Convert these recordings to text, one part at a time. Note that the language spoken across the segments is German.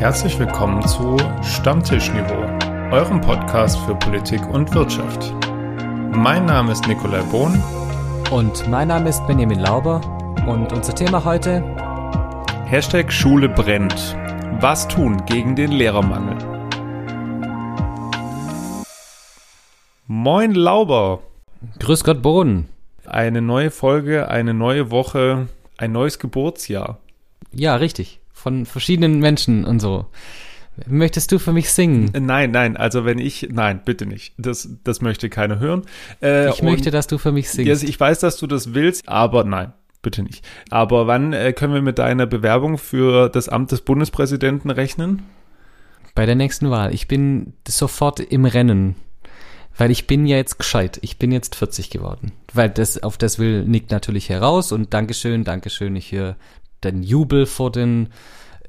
Herzlich willkommen zu Stammtischniveau, eurem Podcast für Politik und Wirtschaft. Mein Name ist Nikolai Bohn. Und mein Name ist Benjamin Lauber. Und unser Thema heute? Hashtag Schule brennt. Was tun gegen den Lehrermangel? Moin Lauber. Grüß Gott Bohn. Eine neue Folge, eine neue Woche, ein neues Geburtsjahr. Ja, richtig. Von verschiedenen Menschen und so. Möchtest du für mich singen? Nein, nein, also wenn ich, nein, bitte nicht. Das, das möchte keiner hören. Äh, ich möchte, dass du für mich singst. Ja, ich weiß, dass du das willst, aber nein, bitte nicht. Aber wann äh, können wir mit deiner Bewerbung für das Amt des Bundespräsidenten rechnen? Bei der nächsten Wahl. Ich bin sofort im Rennen. Weil ich bin ja jetzt gescheit. Ich bin jetzt 40 geworden. Weil das, auf das will Nick natürlich heraus und Dankeschön, Dankeschön. Ich höre den Jubel vor den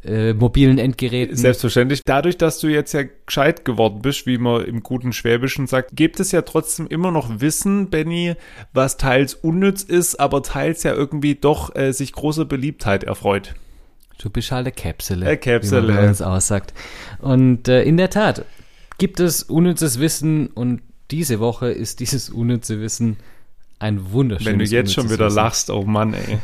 äh, mobilen Endgeräten. Selbstverständlich. Dadurch, dass du jetzt ja gescheit geworden bist, wie man im guten Schwäbischen sagt, gibt es ja trotzdem immer noch Wissen, Benny, was teils unnütz ist, aber teils ja irgendwie doch äh, sich großer Beliebtheit erfreut. Du bist halt eine Käpsele. Eine Käpsele. Wie man uns aussagt. Und äh, in der Tat gibt es unnützes Wissen und diese Woche ist dieses unnütze Wissen ein wunderschönes Wenn du jetzt schon wieder Wissen. lachst, oh Mann, ey.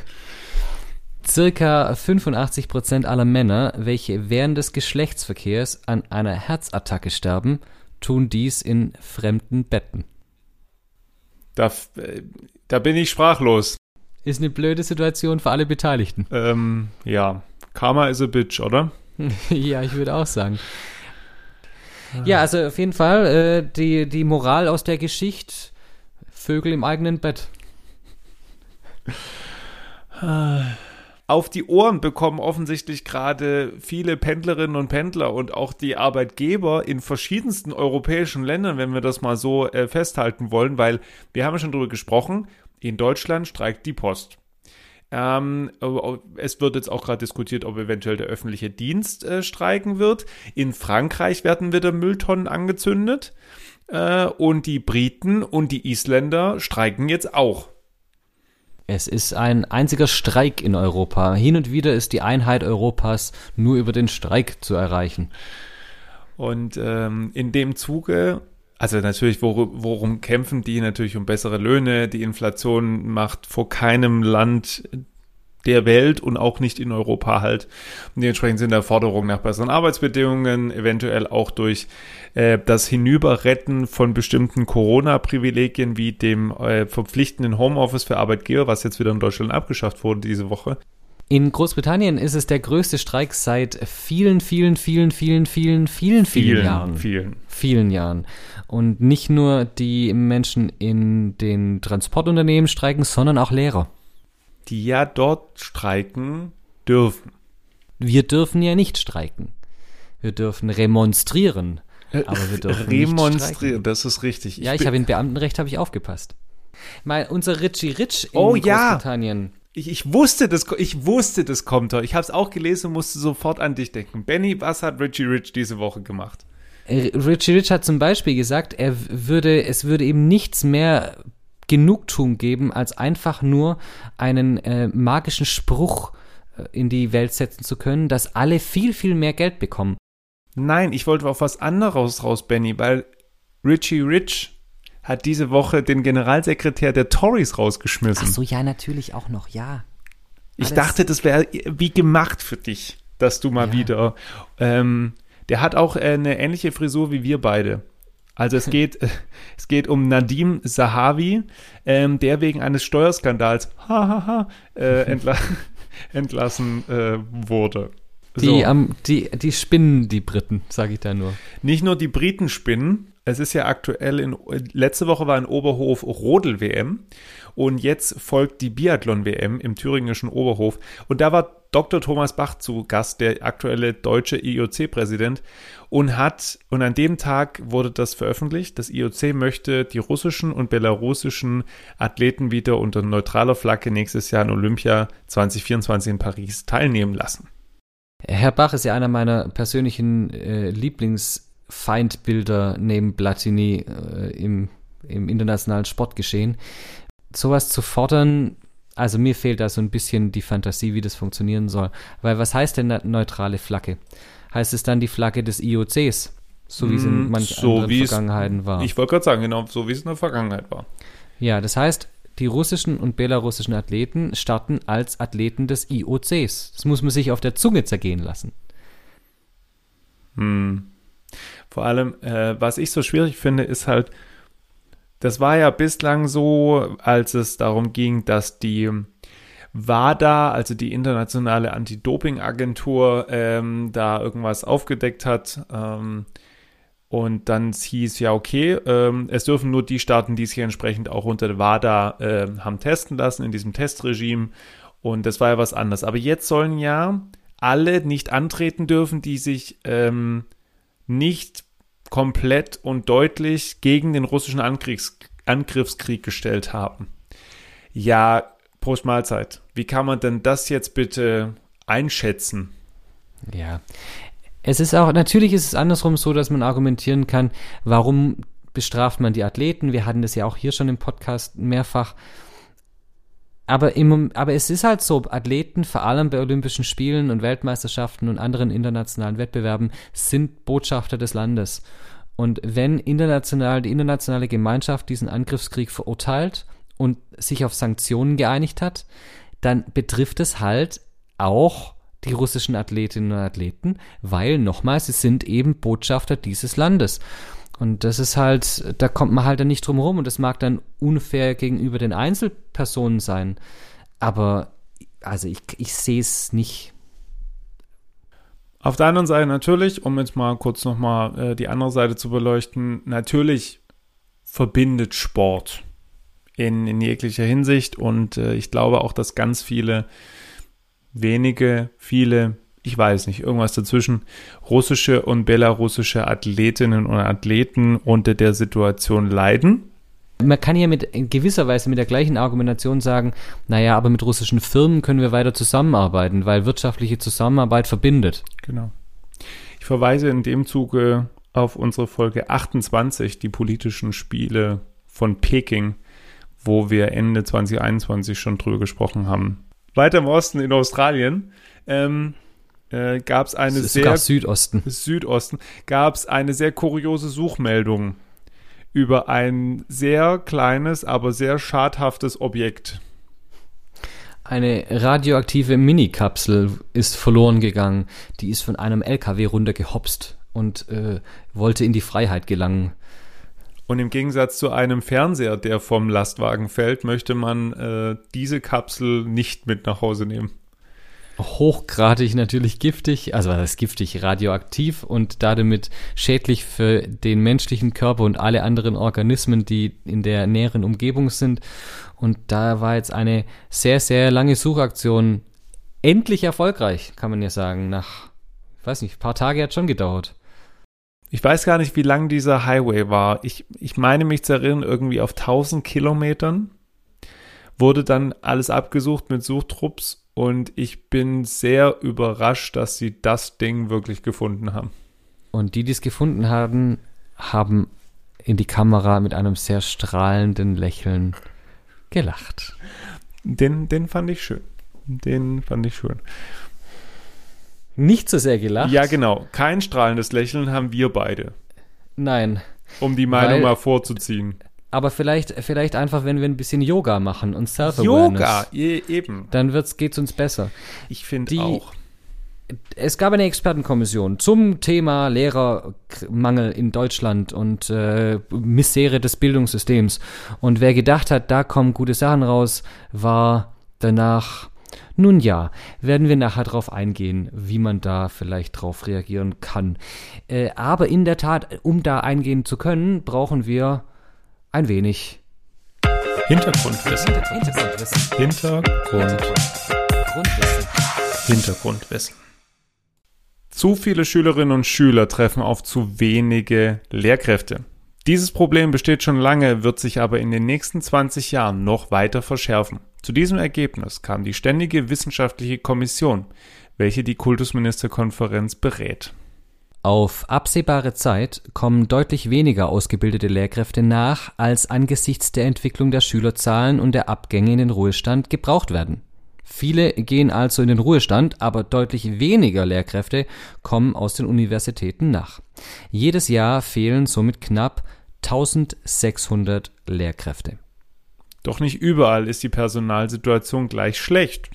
Circa 85 Prozent aller Männer, welche während des Geschlechtsverkehrs an einer Herzattacke sterben, tun dies in fremden Betten. Da, äh, da bin ich sprachlos. Ist eine blöde Situation für alle Beteiligten. Ähm, ja. Karma is a bitch, oder? ja, ich würde auch sagen. Ja, also auf jeden Fall äh, die, die Moral aus der Geschichte: Vögel im eigenen Bett. Auf die Ohren bekommen offensichtlich gerade viele Pendlerinnen und Pendler und auch die Arbeitgeber in verschiedensten europäischen Ländern, wenn wir das mal so äh, festhalten wollen, weil wir haben schon darüber gesprochen, in Deutschland streikt die Post. Ähm, es wird jetzt auch gerade diskutiert, ob eventuell der öffentliche Dienst äh, streiken wird. In Frankreich werden wieder Mülltonnen angezündet. Äh, und die Briten und die Isländer streiken jetzt auch. Es ist ein einziger Streik in Europa. Hin und wieder ist die Einheit Europas nur über den Streik zu erreichen. Und ähm, in dem Zuge also natürlich, worum, worum kämpfen die? Natürlich um bessere Löhne. Die Inflation macht vor keinem Land der Welt und auch nicht in Europa halt. Und dementsprechend sind da Forderungen nach besseren Arbeitsbedingungen, eventuell auch durch äh, das Hinüberretten von bestimmten Corona-Privilegien wie dem äh, verpflichtenden Homeoffice für Arbeitgeber, was jetzt wieder in Deutschland abgeschafft wurde diese Woche. In Großbritannien ist es der größte Streik seit vielen, vielen, vielen, vielen, vielen, vielen, vielen Jahren. Vielen. Vielen Jahren. Und nicht nur die Menschen in den Transportunternehmen streiken, sondern auch Lehrer. Die ja dort streiken dürfen. Wir dürfen ja nicht streiken. Wir dürfen remonstrieren. Aber wir dürfen Remonstrieren, nicht streiken. das ist richtig. ja, ich habe in Beamtenrecht habe ich aufgepasst. Mein, unser Richie Rich in Oh ja. Großbritannien. Ich, ich wusste, das, ich wusste, das kommt doch. Ich habe es auch gelesen und musste sofort an dich denken. Benny, was hat Richie Rich diese Woche gemacht? Äh, Richie Rich hat zum Beispiel gesagt, er würde, es würde eben nichts mehr Genugtuung geben, als einfach nur einen äh, magischen Spruch äh, in die Welt setzen zu können, dass alle viel, viel mehr Geld bekommen. Nein, ich wollte auf was anderes raus, Benny, weil Richie Rich hat diese Woche den Generalsekretär der Tories rausgeschmissen. Ach so, ja, natürlich auch noch, ja. ich alles- dachte, das wäre wie gemacht für dich, dass du mal Ja. wieder. Ähm, der hat auch äh, eine ähnliche Frisur wie wir beide. Also es geht, es geht um Nadim Sahavi, ähm, der wegen eines Steuerskandals hahaha, äh, entla entlassen äh, wurde. Die, ähm, die, die spinnen die Briten, sage ich da nur. Nicht nur die Briten spinnen. Es ist ja aktuell in letzte Woche war in Oberhof Rodel WM und jetzt folgt die Biathlon WM im thüringischen Oberhof und da war Dr. Thomas Bach zu Gast, der aktuelle deutsche IOC-Präsident und hat und an dem Tag wurde das veröffentlicht. Das IOC möchte die russischen und belarussischen Athleten wieder unter neutraler Flagge nächstes Jahr in Olympia 2024 in Paris teilnehmen lassen. Herr Bach ist ja einer meiner persönlichen äh, Lieblingsfeindbilder neben Platini äh, im, im internationalen Sportgeschehen. Sowas zu fordern, also mir fehlt da so ein bisschen die Fantasie, wie das funktionieren soll. Weil was heißt denn eine neutrale Flagge? heißt es dann die Flagge des IOCs. So wie es in Mm, manchen so anderen Vergangenheiten war. Ich wollte gerade sagen, genau so wie es in der Vergangenheit war. Ja, das heißt, die russischen und belarussischen Athleten starten als Athleten des IOCs. Das muss man sich auf der Zunge zergehen lassen. Hm. Vor allem, äh, was ich so schwierig finde, ist halt, das war ja bislang so, als es darum ging, dass die WADA, also die internationale Anti-Doping-Agentur, ähm, da irgendwas aufgedeckt hat. Ähm, und dann hieß ja, okay, ähm, es dürfen nur die Staaten, die sich entsprechend auch unter der WADA äh, haben testen lassen, in diesem Testregime. Und das war ja was anderes. Aber jetzt sollen ja alle nicht antreten dürfen, die sich ähm, nicht komplett und deutlich gegen den russischen Angriffs Angriffskrieg gestellt haben. Ja, Prost Mahlzeit. Wie kann man denn das jetzt bitte einschätzen? Ja. Es ist auch, natürlich ist es andersrum so, dass man argumentieren kann, warum bestraft man die Athleten? Wir hatten das ja auch hier schon im Podcast mehrfach. Aber, im, aber es ist halt so, Athleten, vor allem bei Olympischen Spielen und Weltmeisterschaften und anderen internationalen Wettbewerben, sind Botschafter des Landes. Und wenn international, die internationale Gemeinschaft diesen Angriffskrieg verurteilt und sich auf Sanktionen geeinigt hat, dann betrifft es halt auch die russischen Athletinnen und Athleten, weil nochmal, sie sind eben Botschafter dieses Landes. Und das ist halt, da kommt man halt dann nicht drum rum und das mag dann unfair gegenüber den Einzelpersonen sein. Aber also ich, ich sehe es nicht. Auf der anderen Seite natürlich, um jetzt mal kurz nochmal äh, die andere Seite zu beleuchten, natürlich verbindet Sport in, in jeglicher Hinsicht und äh, ich glaube auch, dass ganz viele, wenige, viele, ich weiß nicht, irgendwas dazwischen, russische und belarussische Athletinnen und Athleten unter der Situation leiden. Man kann ja mit in gewisser Weise mit der gleichen Argumentation sagen, naja, aber mit russischen Firmen können wir weiter zusammenarbeiten, weil wirtschaftliche Zusammenarbeit verbindet. Genau. Ich verweise in dem Zuge auf unsere Folge 28, die politischen Spiele von Peking, wo wir Ende 2021 schon drüber gesprochen haben. Weiter im Osten in Australien ähm, äh, gab es eine Es sehr Südosten. Südosten gab es eine sehr kuriose Suchmeldung über ein sehr kleines, aber sehr schadhaftes Objekt. Eine radioaktive Minikapsel ist verloren gegangen. Die ist von einem LKW runtergehopst und äh, wollte in die Freiheit gelangen. Und im Gegensatz zu einem Fernseher, der vom Lastwagen fällt, möchte man äh, diese Kapsel nicht mit nach Hause nehmen. Hochgradig natürlich giftig, also was ist giftig, radioaktiv und damit schädlich für den menschlichen Körper und alle anderen Organismen, die in der näheren Umgebung sind. Und da war jetzt eine sehr, sehr lange Suchaktion endlich erfolgreich, kann man ja sagen. Nach, weiß nicht, ein paar Tage hat schon gedauert. Ich weiß gar nicht, wie lang dieser Highway war. Ich, ich meine mich zu erinnern, irgendwie auf 1000 Kilometern wurde dann alles abgesucht mit Suchtrupps und ich bin sehr überrascht, dass sie das Ding wirklich gefunden haben. Und die, die es gefunden haben, haben in die Kamera mit einem sehr strahlenden Lächeln gelacht. Den, den fand ich schön. Den fand ich schön. Nicht so sehr gelacht? Ja, genau. Kein strahlendes Lächeln haben wir beide, Nein. um die Meinung Weil- mal vorzuziehen. Aber vielleicht, vielleicht einfach, wenn wir ein bisschen Yoga machen und Self-Awareness. Yoga, eben. Dann wird's, geht's uns besser. Ich finde auch. Es gab eine Expertenkommission zum Thema Lehrermangel in Deutschland und äh, Misere des Bildungssystems. Und wer gedacht hat, da kommen gute Sachen raus, war danach, nun ja, werden wir nachher drauf eingehen, wie man da vielleicht drauf reagieren kann. Äh, aber in der Tat, um da eingehen zu können, brauchen wir ein wenig Hintergrundwissen. Hintergrundwissen. Hintergrund. Grundwissen. Hintergrundwissen. Zu viele Schülerinnen und Schüler treffen auf zu wenige Lehrkräfte. Dieses Problem besteht schon lange, wird sich aber in den nächsten 20 Jahren noch weiter verschärfen. Zu diesem Ergebnis kam die Ständige Wissenschaftliche Kommission, welche die Kultusministerkonferenz berät. Auf absehbare Zeit kommen deutlich weniger ausgebildete Lehrkräfte nach, als angesichts der Entwicklung der Schülerzahlen und der Abgänge in den Ruhestand gebraucht werden. Viele gehen also in den Ruhestand, aber deutlich weniger Lehrkräfte kommen aus den Universitäten nach. Jedes Jahr fehlen somit knapp 1600 Lehrkräfte. Doch nicht überall ist die Personalsituation gleich schlecht.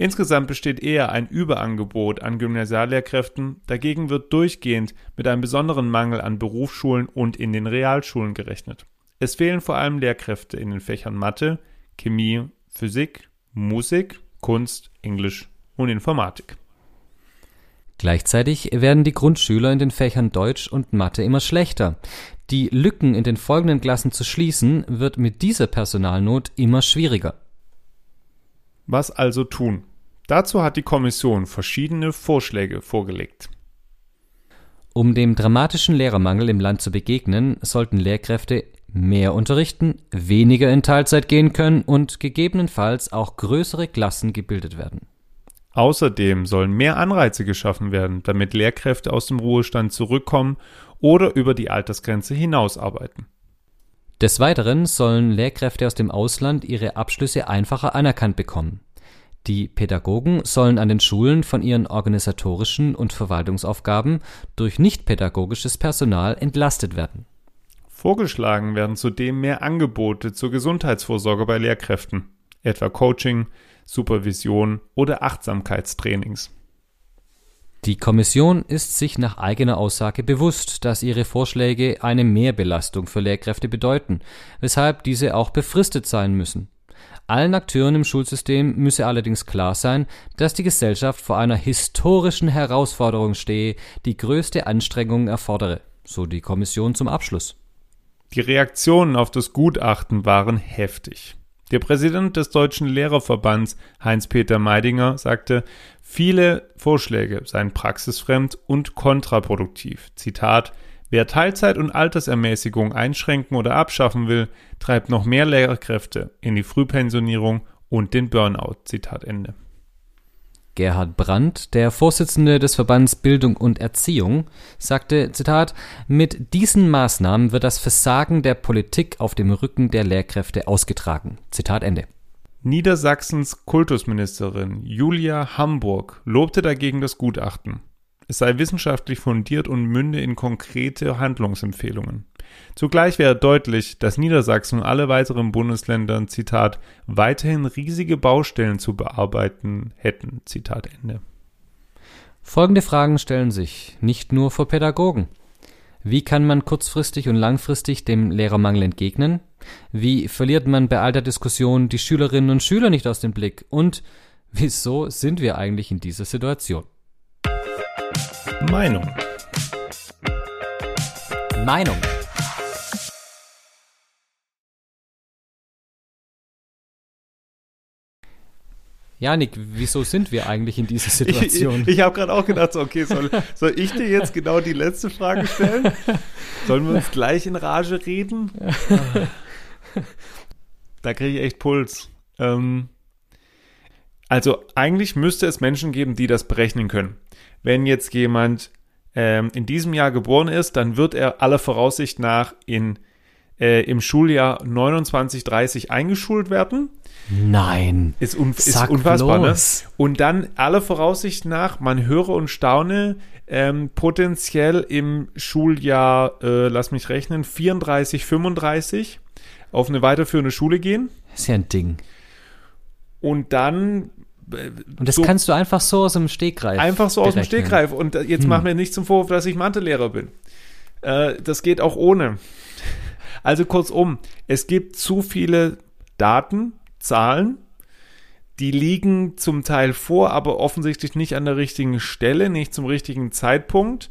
Insgesamt besteht eher ein Überangebot an Gymnasiallehrkräften, dagegen wird durchgehend mit einem besonderen Mangel an Berufsschulen und in den Realschulen gerechnet. Es fehlen vor allem Lehrkräfte in den Fächern Mathe, Chemie, Physik, Musik, Kunst, Englisch und Informatik. Gleichzeitig werden die Grundschüler in den Fächern Deutsch und Mathe immer schlechter. Die Lücken in den folgenden Klassen zu schließen, wird mit dieser Personalnot immer schwieriger. Was also tun? Dazu hat die Kommission verschiedene Vorschläge vorgelegt. Um dem dramatischen Lehrermangel im Land zu begegnen, sollten Lehrkräfte mehr unterrichten, weniger in Teilzeit gehen können und gegebenenfalls auch größere Klassen gebildet werden. Außerdem sollen mehr Anreize geschaffen werden, damit Lehrkräfte aus dem Ruhestand zurückkommen oder über die Altersgrenze hinaus arbeiten. Des Weiteren sollen Lehrkräfte aus dem Ausland ihre Abschlüsse einfacher anerkannt bekommen. Die Pädagogen sollen an den Schulen von ihren organisatorischen und Verwaltungsaufgaben durch nichtpädagogisches Personal entlastet werden. Vorgeschlagen werden zudem mehr Angebote zur Gesundheitsvorsorge bei Lehrkräften, etwa Coaching, Supervision oder Achtsamkeitstrainings. Die Kommission ist sich nach eigener Aussage bewusst, dass ihre Vorschläge eine Mehrbelastung für Lehrkräfte bedeuten, weshalb diese auch befristet sein müssen. Allen Akteuren im Schulsystem müsse allerdings klar sein, dass die Gesellschaft vor einer historischen Herausforderung stehe, die größte Anstrengungen erfordere, so die Kommission zum Abschluss. Die Reaktionen auf das Gutachten waren heftig. Der Präsident des Deutschen Lehrerverbands, Heinz-Peter Meidinger, sagte, viele Vorschläge seien praxisfremd und kontraproduktiv. Zitat, wer Teilzeit und Altersermäßigung einschränken oder abschaffen will, treibt noch mehr Lehrkräfte in die Frühpensionierung und den Burnout. Zitat Ende. Gerhard Brandt, der Vorsitzende des Verbands Bildung und Erziehung, sagte, Zitat, mit diesen Maßnahmen wird das Versagen der Politik auf dem Rücken der Lehrkräfte ausgetragen. Zitat Ende. Niedersachsens Kultusministerin Julia Hamburg lobte dagegen das Gutachten. Es sei wissenschaftlich fundiert und münde in konkrete Handlungsempfehlungen. Zugleich wäre deutlich, dass Niedersachsen und alle weiteren Bundesländer, Zitat, weiterhin riesige Baustellen zu bearbeiten hätten, Zitat Ende. Folgende Fragen stellen sich, nicht nur für Pädagogen. Wie kann man kurzfristig und langfristig dem Lehrermangel entgegnen? Wie verliert man bei all der Diskussion die Schülerinnen und Schüler nicht aus dem Blick? Und wieso sind wir eigentlich in dieser Situation? Meinung. Meinung. Janik, wieso sind wir eigentlich in dieser Situation? Ich, ich, ich habe gerade auch gedacht, so, okay, soll, soll, ich dir jetzt genau die letzte Frage stellen? Sollen wir uns gleich in Rage reden? da kriege ich echt Puls. Ähm, also eigentlich müsste es Menschen geben, die das berechnen können wenn jetzt jemand ähm, in diesem Jahr geboren ist, dann wird er aller Voraussicht nach in, äh, im Schuljahr 29, 30 eingeschult werden. Nein. Ist, un ist unfassbar, ne? Und dann aller Voraussicht nach, man höre und staune, ähm, potenziell im Schuljahr, äh, lass mich rechnen, 34, 35 auf eine weiterführende Schule gehen. Ist ja ein Ding. Und dann und das so, kannst du einfach so aus dem Stegreif. Einfach so berechnen. aus dem Stegreif. Und jetzt hm. mach mir nicht zum Vorwurf, dass ich Mathelehrer bin. Äh, das geht auch ohne. Also kurzum, es gibt zu viele Daten, Zahlen, die liegen zum Teil vor, aber offensichtlich nicht an der richtigen Stelle, nicht zum richtigen Zeitpunkt.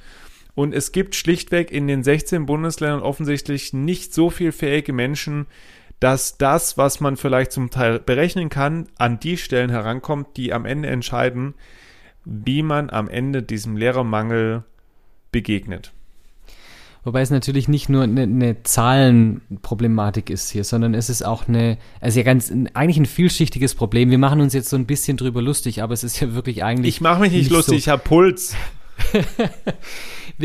Und es gibt schlichtweg in den 16 Bundesländern offensichtlich nicht so viel fähige Menschen, dass das, was man vielleicht zum Teil berechnen kann, an die Stellen herankommt, die am Ende entscheiden, wie man am Ende diesem Lehrermangel begegnet. Wobei es natürlich nicht nur eine, eine, Zahlenproblematik ist hier, sondern es ist auch eine, also ja ganz, eigentlich ein vielschichtiges Problem. Wir machen uns jetzt so ein bisschen drüber lustig, aber es ist ja wirklich eigentlich. Ich mache mich nicht, nicht lustig, so ich habe Puls.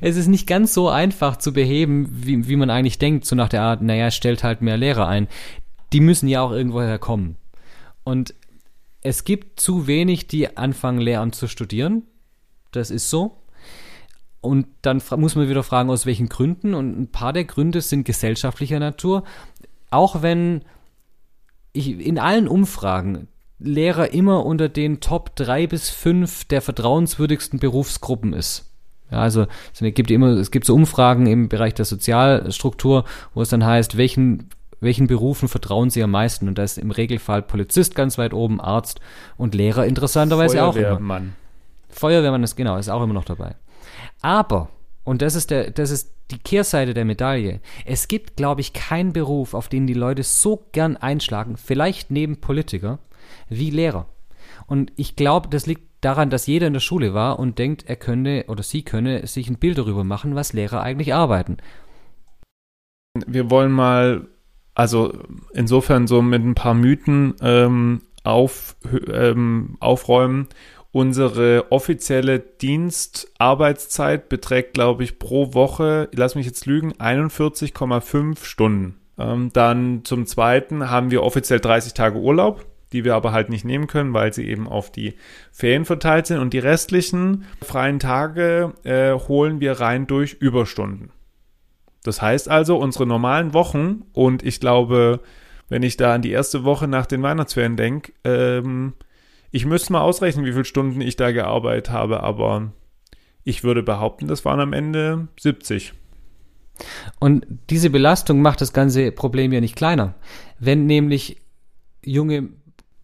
es ist nicht ganz so einfach zu beheben, wie, wie man eigentlich denkt, so nach der Art, naja, stellt halt mehr Lehrer ein. Die müssen ja auch irgendwoher kommen. Und es gibt zu wenig, die anfangen, Lehramt zu studieren. Das ist so. Und dann muss man wieder fragen, aus welchen Gründen. Und ein paar der Gründe sind gesellschaftlicher Natur. Auch wenn ich in allen Umfragen Lehrer immer unter den Top 3 bis 5 der vertrauenswürdigsten Berufsgruppen ist. Ja, also es gibt immer, es gibt so Umfragen im Bereich der Sozialstruktur, wo es dann heißt, welchen welchen Berufen vertrauen Sie am meisten? Und da ist im Regelfall Polizist ganz weit oben, Arzt und Lehrer interessanterweise auch immer. Feuerwehrmann. Feuerwehrmann ist genau, ist auch immer noch dabei. Aber, und das ist der, das ist die Kehrseite der Medaille. Es gibt, glaube ich, keinen Beruf, auf den die Leute so gern einschlagen, vielleicht neben Politiker, wie Lehrer. Und ich glaube, das liegt daran, dass jeder in der Schule war und denkt, er könne oder sie könne sich ein Bild darüber machen, was Lehrer eigentlich arbeiten. Wir wollen mal, also insofern so mit ein paar Mythen ähm, auf, ähm, aufräumen Unsere offizielle Dienstarbeitszeit beträgt, glaube ich, pro Woche, lass mich jetzt lügen, 41,5 Stunden. Ähm, dann zum Zweiten haben wir offiziell 30 Tage Urlaub, die wir aber halt nicht nehmen können, weil sie eben auf die Ferien verteilt sind. Und die restlichen freien Tage äh, holen wir rein durch Überstunden. Das heißt also, unsere normalen Wochen, und ich glaube, wenn ich da an die erste Woche nach den Weihnachtsferien denke, ähm, ich müsste mal ausrechnen, wie viele Stunden ich da gearbeitet habe, aber ich würde behaupten, das waren am Ende 70. Und diese Belastung macht das ganze Problem ja nicht kleiner. Wenn nämlich junge,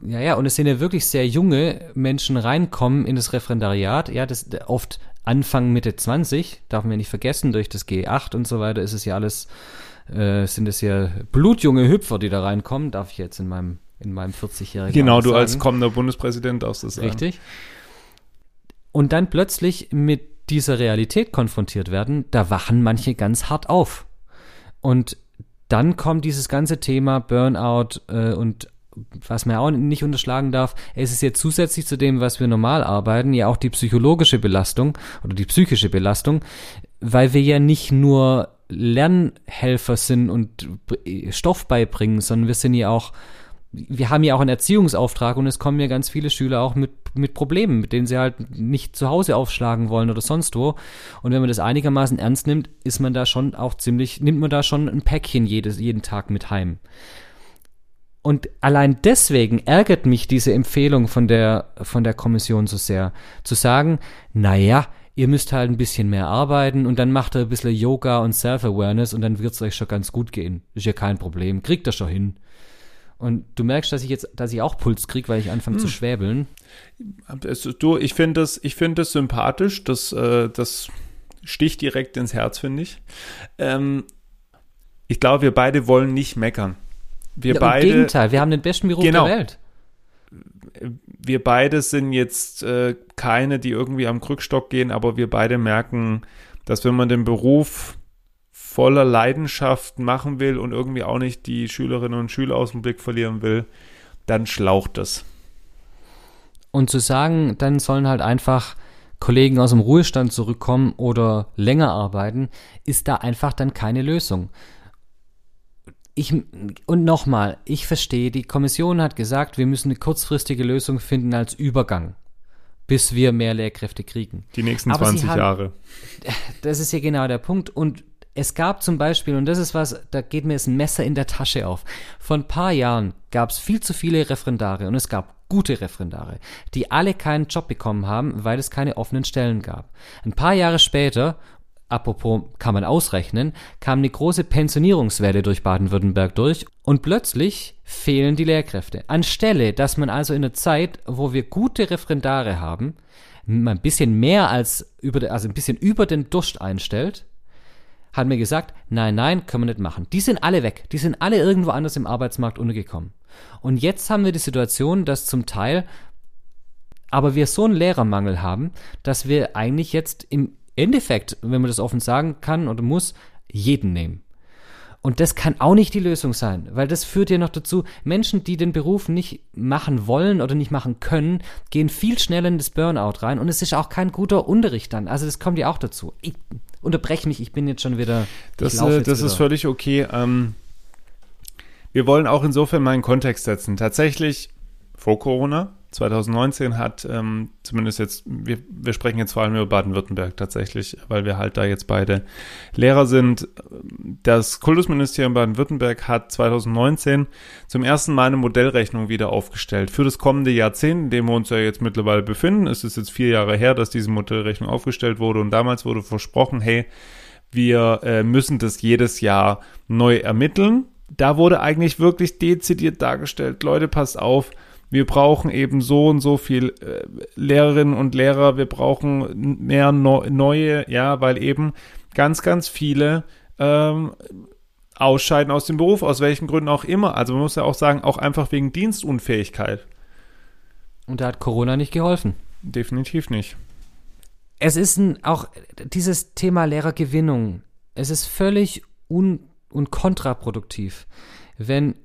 ja, ja, und es sind ja wirklich sehr junge Menschen reinkommen in das Referendariat, ja, das oft Anfang Mitte 20, darf man ja nicht vergessen, durch das G8 und so weiter ist es ja alles, äh, sind es ja blutjunge Hüpfer, die da reinkommen, darf ich jetzt in meinem in meinem 40-jährigen Genau, du sagen. als kommender Bundespräsident darfst du sagen. Richtig. Und dann plötzlich mit dieser Realität konfrontiert werden, da wachen manche ganz hart auf. Und dann kommt dieses ganze Thema Burnout äh, und was man auch nicht unterschlagen darf, es ist ja zusätzlich zu dem, was wir normal arbeiten, ja auch die psychologische Belastung oder die psychische Belastung, weil wir ja nicht nur Lernhelfer sind und Stoff beibringen, sondern wir sind ja auch wir haben ja auch einen Erziehungsauftrag und es kommen ja ganz viele Schüler auch mit, mit Problemen, mit denen sie halt nicht zu Hause aufschlagen wollen oder sonst wo. Und wenn man das einigermaßen ernst nimmt, ist man da schon auch ziemlich, nimmt man da schon ein Päckchen jedes, jeden Tag mit heim. Und allein deswegen ärgert mich diese Empfehlung von der, von der Kommission so sehr, zu sagen, naja, ihr müsst halt ein bisschen mehr arbeiten und dann macht ihr ein bisschen Yoga und Self-Awareness und dann wird es euch schon ganz gut gehen. Ist ja kein Problem. Kriegt ihr schon hin. Und du merkst, dass ich jetzt, dass ich auch Puls kriege, weil ich anfange hm. zu schwäbeln. Du, ich finde das, ich finde das sympathisch. Das, äh, das sticht direkt ins Herz, finde ich. Ähm, ich glaube, wir beide wollen nicht meckern. Wir ja, beide. Im Gegenteil, wir haben den besten Beruf genau. der Welt. Wir beide sind jetzt äh, keine, die irgendwie am Krückstock gehen, aber wir beide merken, dass wenn man den Beruf voller Leidenschaft machen will und irgendwie auch nicht die Schülerinnen und Schüler aus dem Blick verlieren will, dann schlaucht es. Und zu sagen, dann sollen halt einfach Kollegen aus dem Ruhestand zurückkommen oder länger arbeiten, ist da einfach dann keine Lösung. Ich, und nochmal, ich verstehe, die Kommission hat gesagt, wir müssen eine kurzfristige Lösung finden als Übergang, bis wir mehr Lehrkräfte kriegen. Die nächsten Aber 20 haben, Jahre. Das ist ja genau der Punkt. Und es gab zum Beispiel, und das ist was, da geht mir jetzt ein Messer in der Tasche auf. Vor ein paar Jahren gab es viel zu viele Referendare und es gab gute Referendare, die alle keinen Job bekommen haben, weil es keine offenen Stellen gab. Ein paar Jahre später, apropos kann man ausrechnen, kam eine große Pensionierungswelle durch Baden-Württemberg durch und plötzlich fehlen die Lehrkräfte. Anstelle, dass man also in der Zeit, wo wir gute Referendare haben, ein bisschen mehr als über, also ein bisschen über den Durst einstellt, hat mir gesagt, nein, nein, können wir nicht machen. Die sind alle weg. Die sind alle irgendwo anders im Arbeitsmarkt untergekommen. Und jetzt haben wir die Situation, dass zum Teil aber wir so einen Lehrermangel haben, dass wir eigentlich jetzt im Endeffekt, wenn man das offen sagen kann oder muss, jeden nehmen. Und das kann auch nicht die Lösung sein, weil das führt ja noch dazu, Menschen, die den Beruf nicht machen wollen oder nicht machen können, gehen viel schneller in das Burnout rein und es ist auch kein guter Unterricht dann. Also das kommt ja auch dazu. Ich unterbreche mich, ich bin jetzt schon wieder. Das, äh, das wieder. ist völlig okay. Ähm, wir wollen auch insofern mal einen Kontext setzen. Tatsächlich vor Corona, 2019 hat ähm, zumindest jetzt, wir, wir sprechen jetzt vor allem über Baden-Württemberg tatsächlich, weil wir halt da jetzt beide Lehrer sind. Das Kultusministerium Baden-Württemberg hat 2019 zum ersten Mal eine Modellrechnung wieder aufgestellt für das kommende Jahrzehnt, in dem wir uns ja jetzt mittlerweile befinden. Es ist jetzt vier Jahre her, dass diese Modellrechnung aufgestellt wurde und damals wurde versprochen, hey, wir äh, müssen das jedes Jahr neu ermitteln. Da wurde eigentlich wirklich dezidiert dargestellt, Leute, passt auf, wir brauchen eben so und so viel äh, Lehrerinnen und Lehrer, wir brauchen mehr no neue, ja, weil eben ganz, ganz viele ähm, ausscheiden aus dem Beruf, aus welchen Gründen auch immer. Also man muss ja auch sagen, auch einfach wegen Dienstunfähigkeit. Und da hat Corona nicht geholfen. Definitiv nicht. Es ist ein, auch dieses Thema Lehrergewinnung. Es ist völlig un und kontraproduktiv, wenn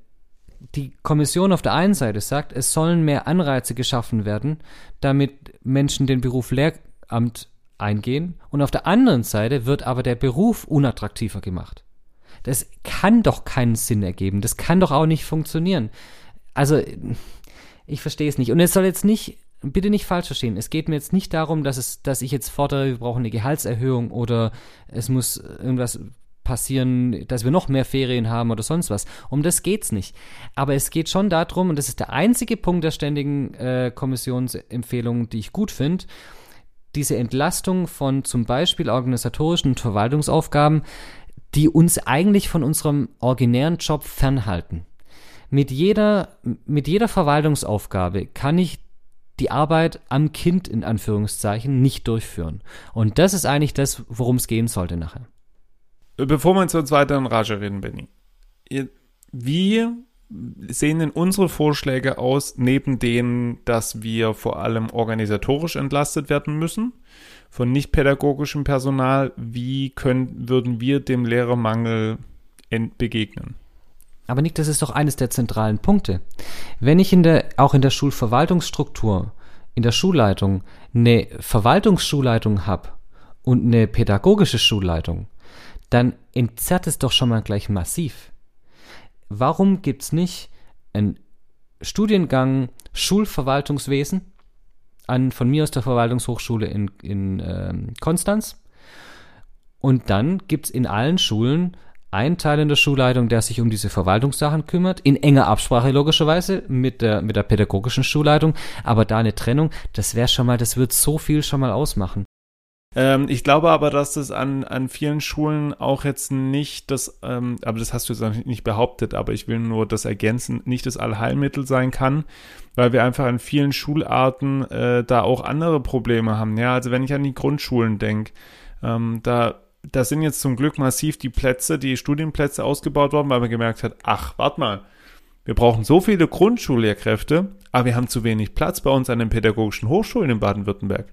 die Kommission auf der einen Seite sagt, es sollen mehr Anreize geschaffen werden, damit Menschen den Beruf Lehramt eingehen, und auf der anderen Seite wird aber der Beruf unattraktiver gemacht. Das kann doch keinen Sinn ergeben. Das kann doch auch nicht funktionieren. Also, ich verstehe es nicht. Und es soll jetzt nicht, bitte nicht falsch verstehen. Es geht mir jetzt nicht darum, dass es, dass ich jetzt fordere, wir brauchen eine Gehaltserhöhung oder es muss irgendwas passieren, dass wir noch mehr Ferien haben oder sonst was. Um das geht's nicht. Aber es geht schon darum, und das ist der einzige Punkt der ständigen äh, Kommissionsempfehlungen, die ich gut finde, diese Entlastung von zum Beispiel organisatorischen und Verwaltungsaufgaben, die uns eigentlich von unserem originären Job fernhalten. Mit jeder, mit jeder Verwaltungsaufgabe kann ich die Arbeit am Kind in Anführungszeichen nicht durchführen. Und das ist eigentlich das, worum es gehen sollte nachher. Bevor wir uns weiter in Rage reden, Benny. Wie sehen denn unsere Vorschläge aus, neben denen, dass wir vor allem organisatorisch entlastet werden müssen von nicht pädagogischem Personal? Wie können, würden wir dem Lehrermangel begegnen? Aber Nick, das ist doch eines der zentralen Punkte. Wenn ich in der, auch in der Schulverwaltungsstruktur, in der Schulleitung, eine Verwaltungsschulleitung habe und eine pädagogische Schulleitung, dann entzerrt es doch schon mal gleich massiv. Warum gibt es nicht einen Studiengang Schulverwaltungswesen an von mir aus der Verwaltungshochschule in, in ähm, Konstanz? Und dann gibt es in allen Schulen einen Teil in der Schulleitung, der sich um diese Verwaltungssachen kümmert, in enger Absprache logischerweise mit der, mit der pädagogischen Schulleitung, aber da eine Trennung, das wäre schon mal, das wird so viel schon mal ausmachen. Ähm, ich glaube aber, dass das an, an vielen Schulen auch jetzt nicht das, ähm, aber das hast du jetzt nicht behauptet, aber ich will nur das ergänzen, nicht das Allheilmittel sein kann, weil wir einfach an vielen Schularten äh, da auch andere Probleme haben. Ja, also wenn ich an die Grundschulen denke, ähm, da da sind jetzt zum Glück massiv die Plätze, die Studienplätze ausgebaut worden, weil man gemerkt hat, ach, warte mal, wir brauchen so viele Grundschullehrkräfte, aber wir haben zu wenig Platz bei uns an den pädagogischen Hochschulen in Baden-Württemberg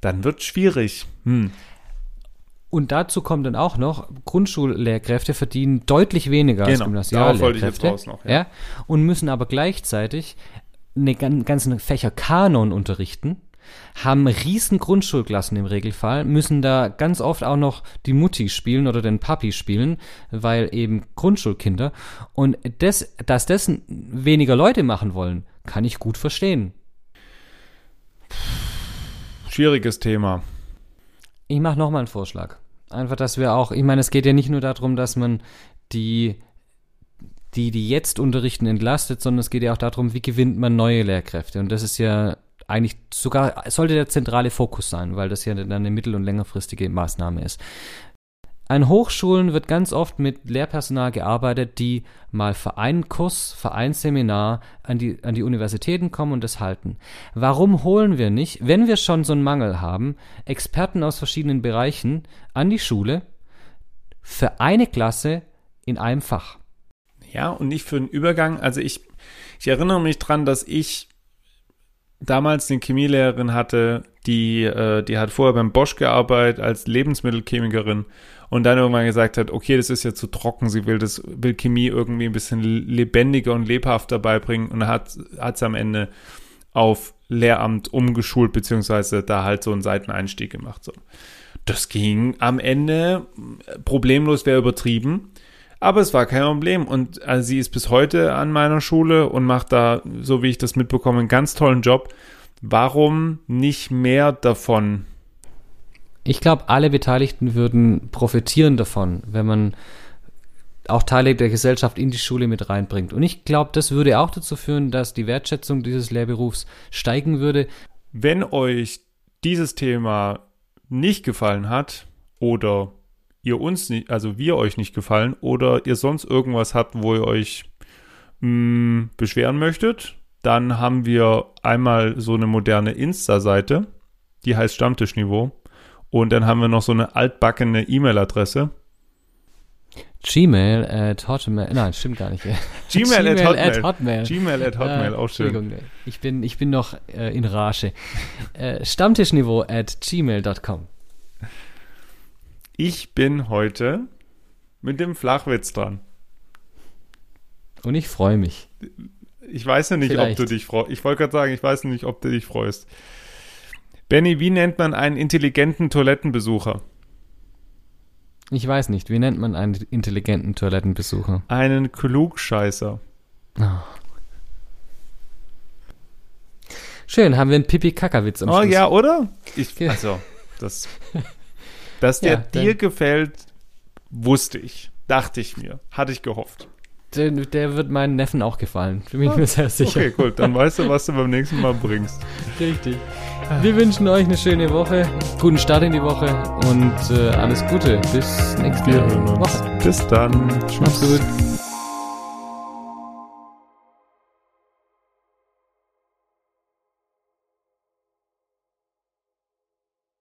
dann wird schwierig. Hm. Und dazu kommt dann auch noch, Grundschullehrkräfte verdienen deutlich weniger genau, als Gymnasiallehrkräfte. Raus noch, ja. ja. Und müssen aber gleichzeitig eine ganzen Fächer Kanon unterrichten, haben riesen Grundschulklassen im Regelfall, müssen da ganz oft auch noch die Mutti spielen oder den Papi spielen, weil eben Grundschulkinder. Und das, dass das weniger Leute machen wollen, kann ich gut verstehen. Schwieriges Thema. Ich mache nochmal einen Vorschlag. Einfach, dass wir auch, ich meine, es geht ja nicht nur darum, dass man die, die, die jetzt unterrichten, entlastet, sondern es geht ja auch darum, wie gewinnt man neue Lehrkräfte. Und das ist ja eigentlich sogar, sollte der zentrale Fokus sein, weil das ja dann eine mittel- und längerfristige Maßnahme ist. An Hochschulen wird ganz oft mit Lehrpersonal gearbeitet, die mal für einen Kurs, für ein Seminar an die, an die Universitäten kommen und das halten. Warum holen wir nicht, wenn wir schon so einen Mangel haben, Experten aus verschiedenen Bereichen an die Schule für eine Klasse in einem Fach? Ja, und nicht für einen Übergang. Also ich, ich erinnere mich dran, dass ich damals eine Chemielehrerin hatte, die, äh, die hat vorher beim Bosch gearbeitet als Lebensmittelchemikerin und dann irgendwann gesagt hat, okay, das ist ja zu trocken, sie will das, will Chemie irgendwie ein bisschen lebendiger und lebhafter beibringen und hat es am Ende auf Lehramt umgeschult, beziehungsweise da halt so einen Seiteneinstieg gemacht. So. Das ging am Ende problemlos, wäre übertrieben, Aber es war kein Problem und äh, sie ist bis heute an meiner Schule und macht da, so wie ich das mitbekomme, einen ganz tollen Job. Warum nicht mehr davon? Ich glaube, alle Beteiligten würden profitieren davon, wenn man auch Teile der Gesellschaft in die Schule mit reinbringt. Und ich glaube, das würde auch dazu führen, dass die Wertschätzung dieses Lehrberufs steigen würde. Wenn euch dieses Thema nicht gefallen hat oder ihr uns nicht, also wir euch nicht gefallen oder ihr sonst irgendwas habt, wo ihr euch mh, mm, beschweren möchtet, dann haben wir einmal so eine moderne Insta-Seite, die heißt Stammtischniveau. Und dann haben wir noch so eine altbackene E-Mail-Adresse. Gmail at Hotmail, nein, stimmt gar nicht. Gmail, Gmail at, Hotmail. at Hotmail. Gmail at Hotmail, äh, auch schön. Ich bin, ich bin noch äh, in Rage. Äh, Stammtischniveau at gmail.com. Ich bin heute mit dem Flachwitz dran. Und ich freue mich. Ich weiß ja nicht, Vielleicht. ob du dich freust. Ich wollte gerade sagen, ich weiß nicht, ob du dich freust. Benny, wie nennt man einen intelligenten Toilettenbesucher? Ich weiß nicht. Wie nennt man einen intelligenten Toilettenbesucher? Einen Klugscheißer. Oh. Schön, haben wir einen Pipi-Kaka-Witz am oh, Schluss. Oh ja, oder? Ich, also, das, dass der ja, dir gefällt, wusste ich. Dachte ich mir. Hatte ich gehofft. Der, der wird meinen Neffen auch gefallen. Bin ich mir sehr sicher. Okay, gut. Dann weißt du, was du beim nächsten Mal bringst. Richtig. Wir wünschen euch eine schöne Woche, guten Start in die Woche und äh, alles Gute. Bis nächste Woche. Bis dann. Tschüss. Macht's gut.